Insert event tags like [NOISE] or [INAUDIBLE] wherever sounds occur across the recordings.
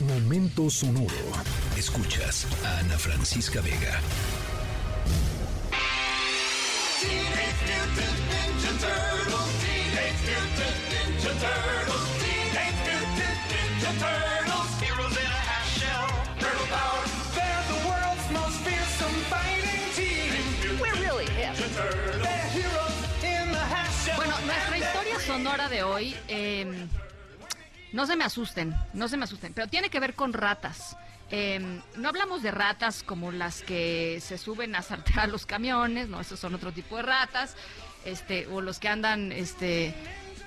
Momento sonoro. Escuchas a Ana Francisca Vega. Bueno, nuestra historia sonora de hoy, eh, no se me asusten, no se me asusten, pero tiene que ver con ratas. Eh, no hablamos de ratas como las que se suben a saltar los camiones, no, esos son otro tipo de ratas, este, o los que andan, este,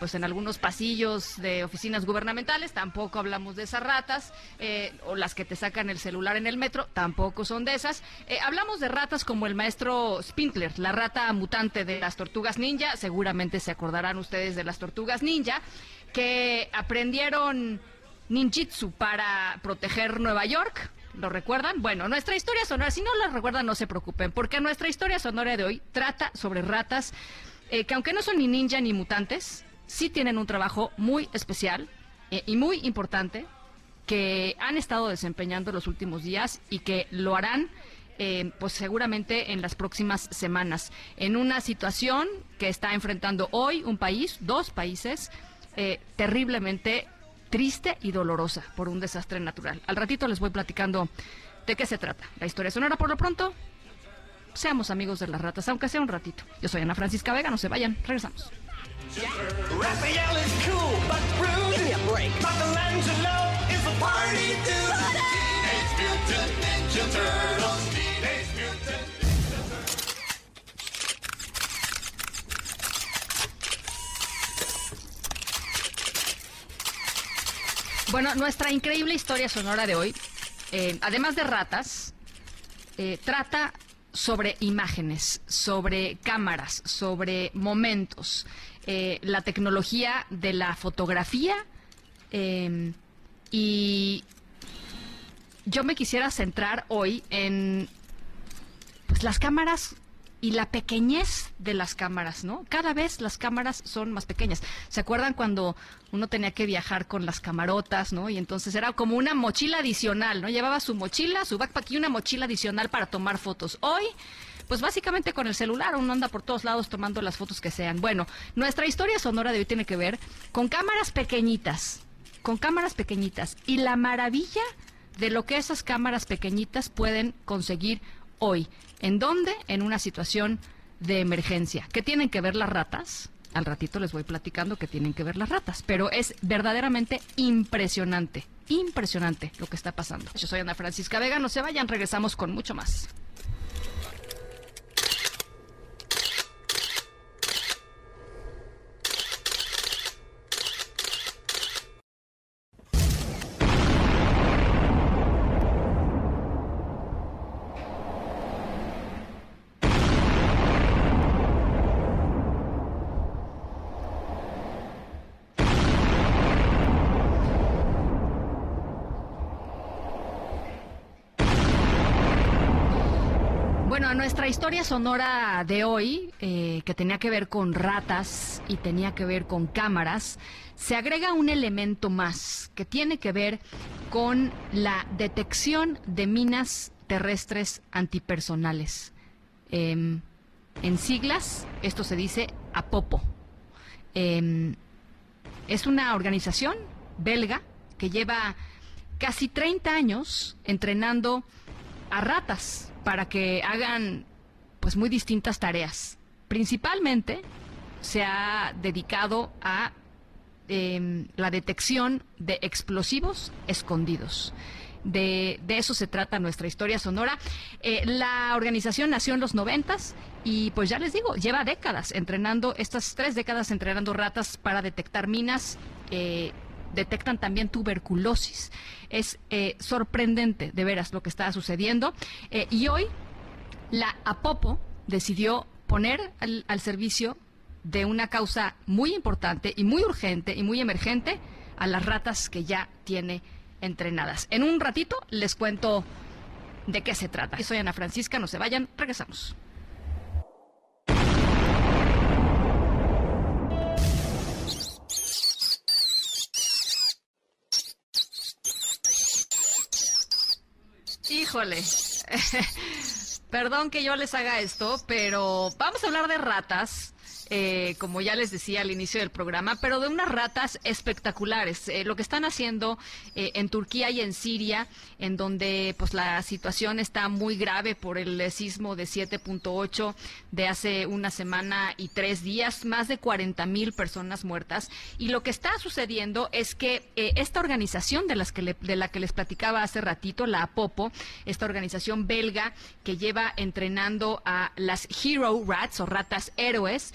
pues en algunos pasillos de oficinas gubernamentales, tampoco hablamos de esas ratas, eh, o las que te sacan el celular en el metro, tampoco son de esas. Eh, hablamos de ratas como el maestro Spinkler, la rata mutante de las tortugas ninja, seguramente se acordarán ustedes de las tortugas ninja, que aprendieron ninjitsu para proteger Nueva York. ¿Lo recuerdan? Bueno, nuestra historia sonora, si no la recuerdan, no se preocupen, porque nuestra historia sonora de hoy trata sobre ratas eh, que aunque no son ni ninja ni mutantes, sí tienen un trabajo muy especial eh, y muy importante que han estado desempeñando los últimos días y que lo harán eh, pues seguramente en las próximas semanas en una situación que está enfrentando hoy un país, dos países eh, terriblemente triste y dolorosa por un desastre natural. Al ratito les voy platicando de qué se trata. La historia sonora por lo pronto. Seamos amigos de las ratas, aunque sea un ratito. Yo soy Ana Francisca Vega, no se vayan, regresamos. Raphael is cool, but rude. Give me a break. Michelangelo is a party dude. Teenage Mutant Ninja Turtles. Teenage Mutant Bueno, nuestra increíble historia sonora de hoy, eh, además de ratas, eh, trata sobre imágenes, sobre cámaras, sobre momentos, eh, la tecnología de la fotografía eh, y yo me quisiera centrar hoy en pues las cámaras y la pequeñez de las cámaras, ¿no? Cada vez las cámaras son más pequeñas. ¿Se acuerdan cuando uno tenía que viajar con las camarotas, ¿no? Y entonces era como una mochila adicional, ¿no? Llevaba su mochila, su backpack y una mochila adicional para tomar fotos. Hoy, pues básicamente con el celular uno anda por todos lados tomando las fotos que sean. Bueno, nuestra historia sonora de hoy tiene que ver con cámaras pequeñitas, con cámaras pequeñitas y la maravilla de lo que esas cámaras pequeñitas pueden conseguir hoy. ¿En dónde? En una situación de emergencia. ¿Qué tienen que ver las ratas? Al ratito les voy platicando qué tienen que ver las ratas, pero es verdaderamente impresionante, impresionante lo que está pasando. Yo soy Ana Francisca Vega, no se vayan, regresamos con mucho más. Bueno, nuestra historia sonora de hoy, eh, que tenía que ver con ratas y tenía que ver con cámaras, se agrega un elemento más que tiene que ver con la detección de minas terrestres antipersonales. Em, en siglas, esto se dice APOPO. Em, es una organización belga que lleva casi 30 años entrenando a ratas para que hagan pues muy distintas tareas. Principalmente se ha dedicado a eh, la detección de explosivos escondidos. De, de, eso se trata nuestra historia sonora. Eh, la organización nació en los noventas y pues ya les digo, lleva décadas entrenando, estas tres décadas entrenando ratas para detectar minas. Eh, detectan también tuberculosis. Es eh, sorprendente, de veras, lo que está sucediendo. Eh, y hoy la APOPO decidió poner al, al, servicio de una causa muy importante y muy urgente y muy emergente a las ratas que ya tiene entrenadas. En un ratito les cuento de qué se trata. Soy Ana Francisca, no se vayan, regresamos. Híjole. [LAUGHS] Perdón que yo les haga esto, pero vamos a hablar de ratas eh, como ya les decía al inicio del programa, pero de unas ratas espectaculares. Eh, lo que están haciendo eh, en Turquía y en Siria, en donde pues la situación está muy grave por el sismo de 7.8 de hace una semana y tres días, más de 40 mil personas muertas. Y lo que está sucediendo es que esta organización de, las que de la que les platicaba hace ratito, la APOPO, esta organización belga que lleva entrenando a las Hero Rats o ratas héroes,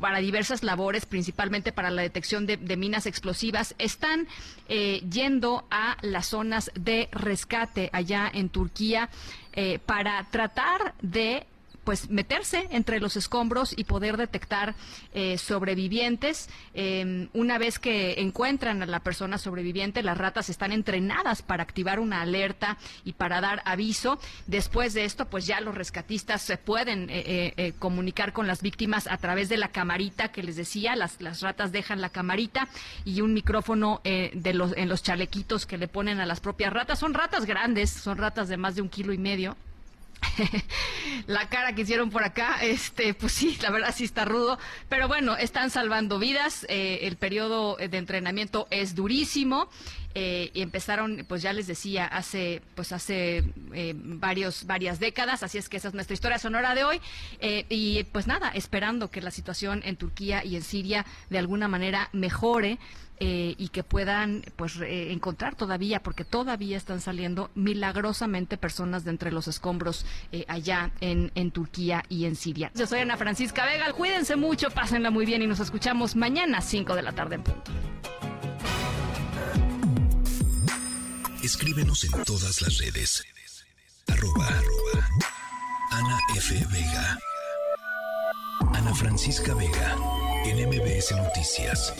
para diversas labores, principalmente para la detección de, minas explosivas, están eh, yendo a las zonas de rescate allá en Turquía eh, para tratar de pues meterse entre los escombros y poder detectar eh, sobrevivientes. Em, una vez que encuentran a la persona sobreviviente, las ratas están entrenadas para activar una alerta y para dar aviso. Después de esto, pues ya los rescatistas se pueden eh, eh, comunicar con las víctimas a través de la camarita que les decía. Las, las ratas dejan la camarita y un micrófono de los, en los chalequitos que le ponen a las propias ratas. Son ratas grandes, son ratas de más de un kilo y medio. [LAUGHS] la cara que hicieron por acá, este, pues sí, la verdad sí está rudo, pero bueno, están salvando vidas, eh, el periodo de entrenamiento es durísimo eh, y empezaron, pues ya les decía, hace, pues hace eh, varios, varias décadas, así es que esa es nuestra historia sonora de hoy y pues nada, esperando que la situación en Turquía y en Siria de alguna manera mejore. Eh, y que puedan pues encontrar todavía, porque todavía están saliendo milagrosamente personas de entre los escombros eh, allá en, en Turquía y en Siria. Yo soy Ana Francisca Vega, cuídense mucho, pásenla muy bien y nos escuchamos mañana a 5 de la tarde en punto. Escríbenos en todas las redes. Arroba, Ana F. Vega. Ana Francisca Vega. En MBS. Noticias.